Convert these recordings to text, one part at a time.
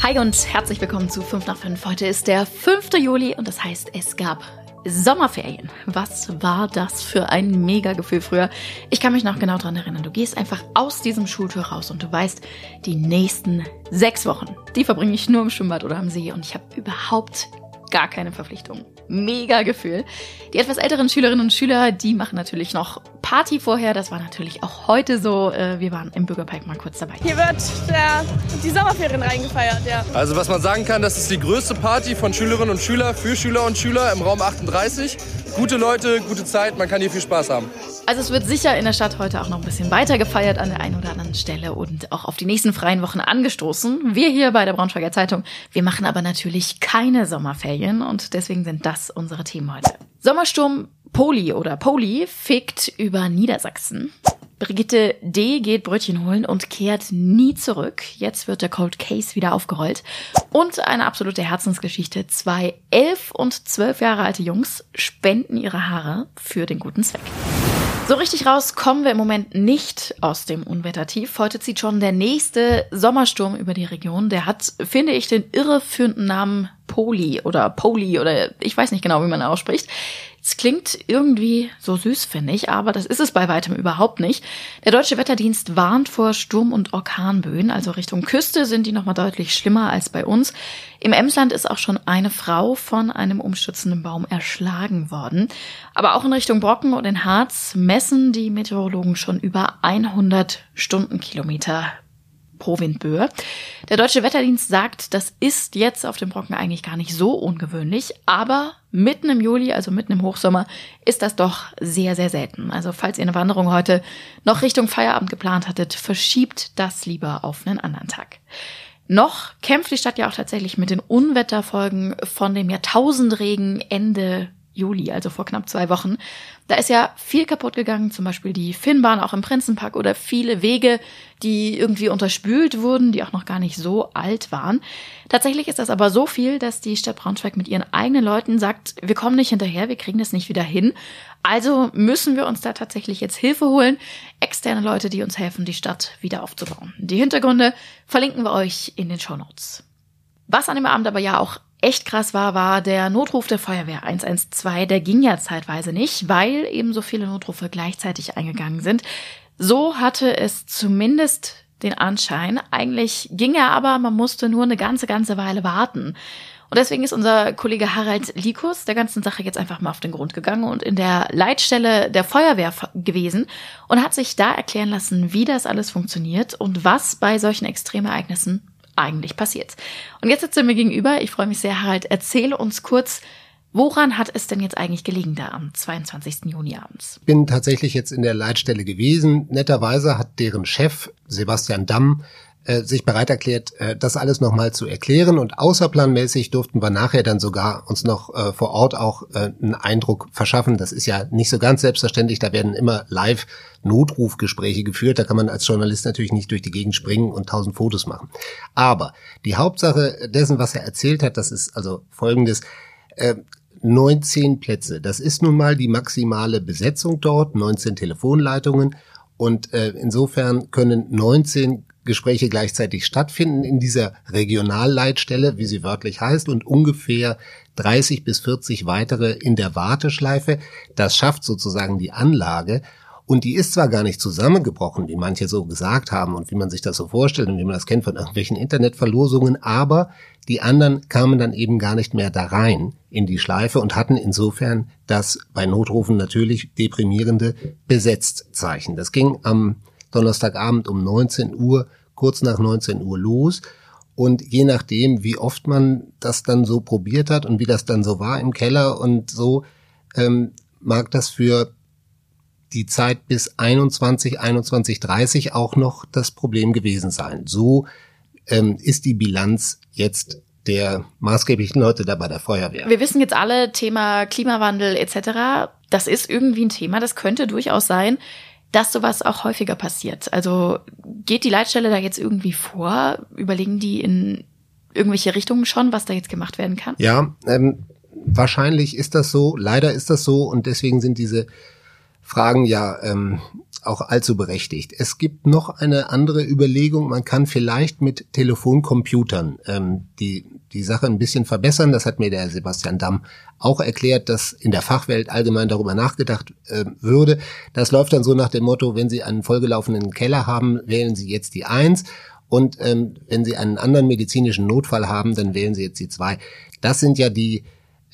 Hi und herzlich willkommen zu 5 nach 5. Heute ist der 5. Juli und das heißt, es gab Sommerferien. Was war das für ein Mega-Gefühl früher? Ich kann mich noch genau dran erinnern. Du gehst einfach aus diesem Schultür raus und du weißt, die nächsten sechs Wochen, die verbringe ich nur im Schwimmbad oder am See und ich habe überhaupt gar keine Verpflichtung. Mega Gefühl. Die etwas älteren Schülerinnen und Schüler, die machen natürlich noch Party vorher. Das war natürlich auch heute so. Äh, wir waren im Bürgerpark mal kurz dabei. Hier wird der, die Sommerferien reingefeiert, ja. Also was man sagen kann, das ist die größte Party von Schülerinnen und Schülern für Schüler und Schüler im Raum 38. Gute Leute, gute Zeit, man kann hier viel Spaß haben. Also es wird sicher in der Stadt heute auch noch ein bisschen weiter gefeiert an der einen oder anderen Stelle und auch auf die nächsten freien Wochen angestoßen. Wir hier bei der Braunschweiger Zeitung, wir machen aber natürlich keine Sommerferien und deswegen sind das unsere Themen heute. Sommersturm Poli oder Poli fegt über Niedersachsen. Brigitte D. geht Brötchen holen und kehrt nie zurück. Jetzt wird der Cold Case wieder aufgerollt. Und eine absolute Herzensgeschichte. Zwei elf und zwölf Jahre alte Jungs spenden ihre Haare für den guten Zweck. So richtig raus kommen wir im Moment nicht aus dem Unwettertief. Heute zieht schon der nächste Sommersturm über die Region. Der hat, finde ich, den irreführenden Namen Poli oder Poli oder ich weiß nicht genau, wie man ausspricht. Es klingt irgendwie so süß, finde ich, aber das ist es bei weitem überhaupt nicht. Der Deutsche Wetterdienst warnt vor Sturm- und Orkanböen, also Richtung Küste sind die nochmal deutlich schlimmer als bei uns. Im Emsland ist auch schon eine Frau von einem umstürzenden Baum erschlagen worden. Aber auch in Richtung Brocken und in Harz messen die Meteorologen schon über 100 Stundenkilometer pro Windböe. Der Deutsche Wetterdienst sagt, das ist jetzt auf dem Brocken eigentlich gar nicht so ungewöhnlich, aber mitten im Juli, also mitten im Hochsommer, ist das doch sehr, sehr selten. Also falls ihr eine Wanderung heute noch Richtung Feierabend geplant hattet, verschiebt das lieber auf einen anderen Tag. Noch kämpft die Stadt ja auch tatsächlich mit den Unwetterfolgen von dem Jahrtausendregen Ende Juli, also vor knapp zwei Wochen. Da ist ja viel kaputt gegangen, zum Beispiel die Finnbahn auch im Prinzenpark oder viele Wege, die irgendwie unterspült wurden, die auch noch gar nicht so alt waren. Tatsächlich ist das aber so viel, dass die Stadt Braunschweig mit ihren eigenen Leuten sagt, wir kommen nicht hinterher, wir kriegen das nicht wieder hin. Also müssen wir uns da tatsächlich jetzt Hilfe holen. Externe Leute, die uns helfen, die Stadt wieder aufzubauen. Die Hintergründe verlinken wir euch in den Show Notes. Was an dem Abend aber ja auch echt krass war, war der Notruf der Feuerwehr 112. Der ging ja zeitweise nicht, weil eben so viele Notrufe gleichzeitig eingegangen sind. So hatte es zumindest den Anschein. Eigentlich ging er aber, man musste nur eine ganze, ganze Weile warten. Und deswegen ist unser Kollege Harald Likus der ganzen Sache jetzt einfach mal auf den Grund gegangen und in der Leitstelle der Feuerwehr gewesen und hat sich da erklären lassen, wie das alles funktioniert und was bei solchen Extremereignissen eigentlich passiert. Und jetzt sitzt er mir gegenüber. Ich freue mich sehr, Harald. Erzähle uns kurz, Woran hat es denn jetzt eigentlich gelegen da am 22. Juni abends? Bin tatsächlich jetzt in der Leitstelle gewesen. Netterweise hat deren Chef Sebastian Damm äh, sich bereit erklärt, äh, das alles nochmal zu erklären und außerplanmäßig durften wir nachher dann sogar uns noch äh, vor Ort auch äh, einen Eindruck verschaffen. Das ist ja nicht so ganz selbstverständlich, da werden immer live Notrufgespräche geführt, da kann man als Journalist natürlich nicht durch die Gegend springen und tausend Fotos machen. Aber die Hauptsache dessen, was er erzählt hat, das ist also folgendes, äh, 19 Plätze. Das ist nun mal die maximale Besetzung dort, 19 Telefonleitungen. Und äh, insofern können 19 Gespräche gleichzeitig stattfinden in dieser Regionalleitstelle, wie sie wörtlich heißt, und ungefähr 30 bis 40 weitere in der Warteschleife. Das schafft sozusagen die Anlage. Und die ist zwar gar nicht zusammengebrochen, wie manche so gesagt haben und wie man sich das so vorstellt und wie man das kennt von irgendwelchen Internetverlosungen, aber die anderen kamen dann eben gar nicht mehr da rein in die Schleife und hatten insofern das bei Notrufen natürlich deprimierende Besetzt-Zeichen. Das ging am Donnerstagabend um 19 Uhr kurz nach 19 Uhr los. Und je nachdem, wie oft man das dann so probiert hat und wie das dann so war im Keller und so, ähm, mag das für die Zeit bis 21, 21, 30 auch noch das Problem gewesen sein. So ähm, ist die Bilanz jetzt der maßgeblichen Leute da bei der Feuerwehr. Wir wissen jetzt alle, Thema Klimawandel etc., das ist irgendwie ein Thema, das könnte durchaus sein, dass sowas auch häufiger passiert. Also geht die Leitstelle da jetzt irgendwie vor? Überlegen die in irgendwelche Richtungen schon, was da jetzt gemacht werden kann? Ja, ähm, wahrscheinlich ist das so. Leider ist das so und deswegen sind diese Fragen ja ähm, auch allzu berechtigt. Es gibt noch eine andere Überlegung. Man kann vielleicht mit Telefoncomputern ähm, die, die Sache ein bisschen verbessern. Das hat mir der Sebastian Damm auch erklärt, dass in der Fachwelt allgemein darüber nachgedacht äh, würde. Das läuft dann so nach dem Motto, wenn Sie einen vollgelaufenen Keller haben, wählen Sie jetzt die Eins. Und ähm, wenn Sie einen anderen medizinischen Notfall haben, dann wählen Sie jetzt die zwei. Das sind ja die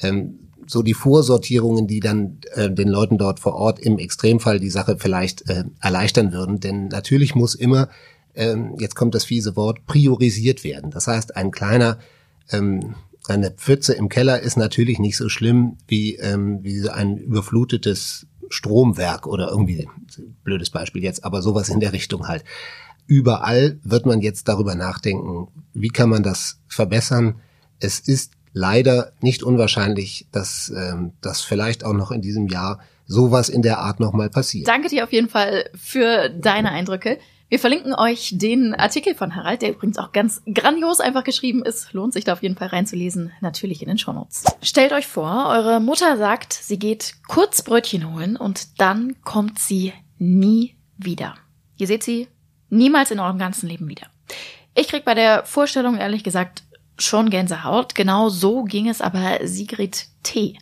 ähm, so die Vorsortierungen, die dann äh, den Leuten dort vor Ort im Extremfall die Sache vielleicht äh, erleichtern würden. Denn natürlich muss immer, ähm, jetzt kommt das fiese Wort, priorisiert werden. Das heißt, ein kleiner ähm, eine Pfütze im Keller ist natürlich nicht so schlimm wie, ähm, wie ein überflutetes Stromwerk oder irgendwie, blödes Beispiel jetzt, aber sowas in der Richtung halt. Überall wird man jetzt darüber nachdenken, wie kann man das verbessern. Es ist leider nicht unwahrscheinlich, dass ähm, das vielleicht auch noch in diesem Jahr sowas in der Art nochmal passiert. Danke dir auf jeden Fall für deine Eindrücke. Wir verlinken euch den Artikel von Harald, der übrigens auch ganz grandios einfach geschrieben ist. Lohnt sich da auf jeden Fall reinzulesen, natürlich in den Shownotes. Stellt euch vor, eure Mutter sagt, sie geht kurz Brötchen holen und dann kommt sie nie wieder. Ihr seht sie niemals in eurem ganzen Leben wieder. Ich krieg bei der Vorstellung ehrlich gesagt schon Gänsehaut. Genau so ging es aber Sigrid T.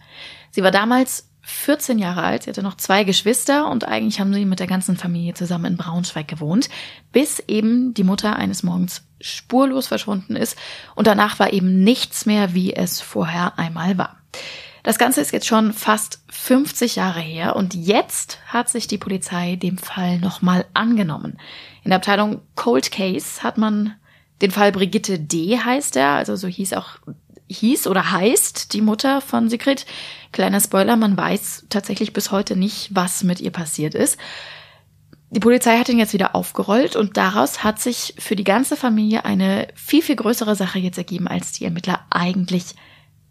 Sie war damals 14 Jahre alt, sie hatte noch zwei Geschwister und eigentlich haben sie mit der ganzen Familie zusammen in Braunschweig gewohnt, bis eben die Mutter eines Morgens spurlos verschwunden ist und danach war eben nichts mehr, wie es vorher einmal war. Das Ganze ist jetzt schon fast 50 Jahre her und jetzt hat sich die Polizei dem Fall nochmal angenommen. In der Abteilung Cold Case hat man den Fall Brigitte D. heißt er, also so hieß auch hieß oder heißt die Mutter von Sigrid. Kleiner Spoiler, man weiß tatsächlich bis heute nicht, was mit ihr passiert ist. Die Polizei hat ihn jetzt wieder aufgerollt und daraus hat sich für die ganze Familie eine viel, viel größere Sache jetzt ergeben, als die Ermittler eigentlich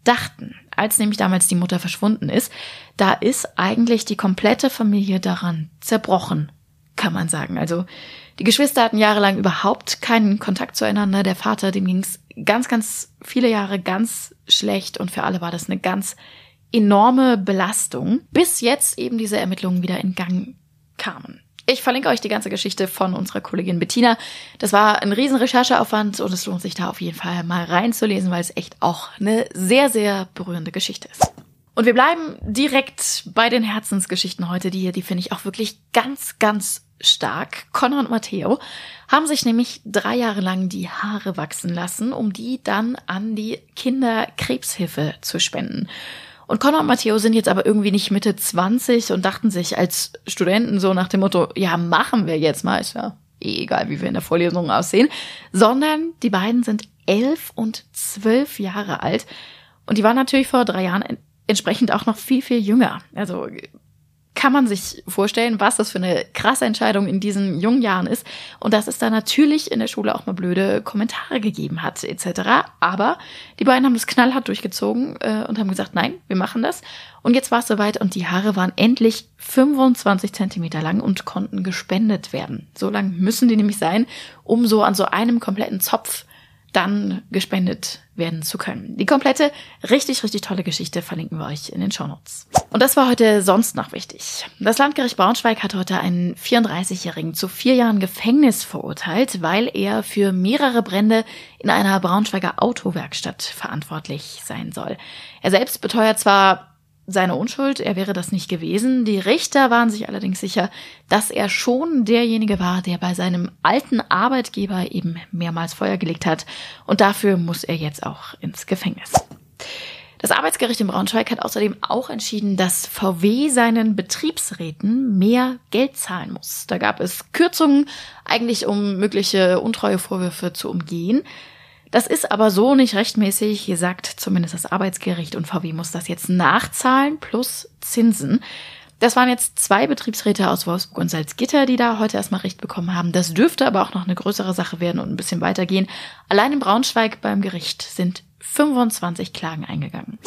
dachten. Als nämlich damals die Mutter verschwunden ist, da ist eigentlich die komplette Familie daran zerbrochen, kann man sagen. Also die Geschwister hatten jahrelang überhaupt keinen Kontakt zueinander. Der Vater, dem ging's ganz, ganz viele Jahre ganz schlecht und für alle war das eine ganz enorme Belastung, bis jetzt eben diese Ermittlungen wieder in Gang kamen. Ich verlinke euch die ganze Geschichte von unserer Kollegin Bettina. Das war ein riesen Rechercheaufwand und es lohnt sich da auf jeden Fall mal reinzulesen, weil es echt auch eine sehr, sehr berührende Geschichte ist. Und wir bleiben direkt bei den Herzensgeschichten heute, die hier, die finde ich auch wirklich ganz, ganz stark. Connor und Matteo haben sich nämlich drei Jahre lang die Haare wachsen lassen, um die dann an die Kinderkrebshilfe zu spenden. Und Connor und Matteo sind jetzt aber irgendwie nicht Mitte 20 und dachten sich als Studenten so nach dem Motto, ja, machen wir jetzt mal, ist ja eh egal, wie wir in der Vorlesung aussehen, sondern die beiden sind elf und zwölf Jahre alt und die waren natürlich vor drei Jahren entsprechend auch noch viel, viel jünger. Also kann man sich vorstellen, was das für eine krasse Entscheidung in diesen jungen Jahren ist und dass es da natürlich in der Schule auch mal blöde Kommentare gegeben hat etc. Aber die beiden haben das knallhart durchgezogen äh, und haben gesagt, nein, wir machen das. Und jetzt war es soweit und die Haare waren endlich 25 Zentimeter lang und konnten gespendet werden. So lang müssen die nämlich sein, um so an so einem kompletten Zopf dann gespendet werden zu können. Die komplette, richtig, richtig tolle Geschichte verlinken wir euch in den Shownotes. Und das war heute sonst noch wichtig. Das Landgericht Braunschweig hat heute einen 34-Jährigen zu vier Jahren Gefängnis verurteilt, weil er für mehrere Brände in einer Braunschweiger Autowerkstatt verantwortlich sein soll. Er selbst beteuert zwar seine Unschuld, er wäre das nicht gewesen. Die Richter waren sich allerdings sicher, dass er schon derjenige war, der bei seinem alten Arbeitgeber eben mehrmals Feuer gelegt hat. Und dafür muss er jetzt auch ins Gefängnis. Das Arbeitsgericht in Braunschweig hat außerdem auch entschieden, dass VW seinen Betriebsräten mehr Geld zahlen muss. Da gab es Kürzungen, eigentlich um mögliche Untreuevorwürfe zu umgehen. Das ist aber so nicht rechtmäßig, hier sagt zumindest das Arbeitsgericht und VW muss das jetzt nachzahlen plus Zinsen. Das waren jetzt zwei Betriebsräte aus Wolfsburg und Salzgitter, die da heute erstmal Recht bekommen haben. Das dürfte aber auch noch eine größere Sache werden und ein bisschen weitergehen. Allein in Braunschweig beim Gericht sind 25 Klagen eingegangen.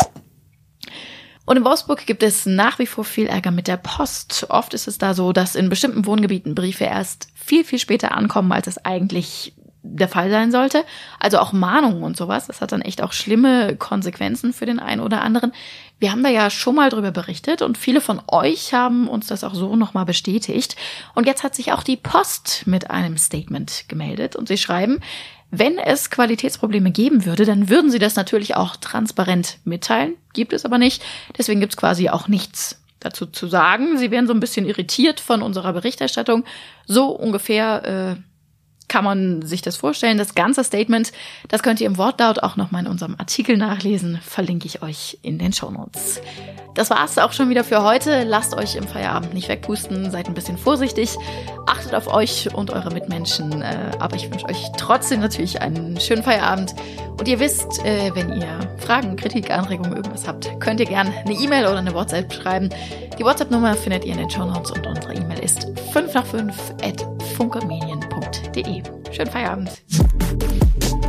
Und in Wolfsburg gibt es nach wie vor viel Ärger mit der Post. Oft ist es da so, dass in bestimmten Wohngebieten Briefe erst viel, viel später ankommen, als es eigentlich der Fall sein sollte. Also auch Mahnungen und sowas. Das hat dann echt auch schlimme Konsequenzen für den einen oder anderen. Wir haben da ja schon mal drüber berichtet und viele von euch haben uns das auch so nochmal bestätigt. Und jetzt hat sich auch die Post mit einem Statement gemeldet und sie schreiben, wenn es Qualitätsprobleme geben würde, dann würden sie das natürlich auch transparent mitteilen. Gibt es aber nicht. Deswegen gibt es quasi auch nichts dazu zu sagen. Sie wären so ein bisschen irritiert von unserer Berichterstattung. So ungefähr äh, kann man sich das vorstellen. Das ganze Statement, das könnt ihr im Wortlaut auch nochmal in unserem Artikel nachlesen. Verlinke ich euch in den Show Notes. Das war's auch schon wieder für heute. Lasst euch im Feierabend nicht wegpusten. Seid ein bisschen vorsichtig. Achtet auf euch und eure Mitmenschen. Äh, aber ich wünsche euch trotzdem natürlich einen schönen Feierabend. Und ihr wisst, äh, wenn ihr Fragen, Kritik, Anregungen, irgendwas habt, könnt ihr gerne eine E-Mail oder eine WhatsApp schreiben. Die WhatsApp-Nummer findet ihr in den Show Notes und unsere E-Mail ist 5 nach 5 at funkermedien.de. Schönen Feierabend.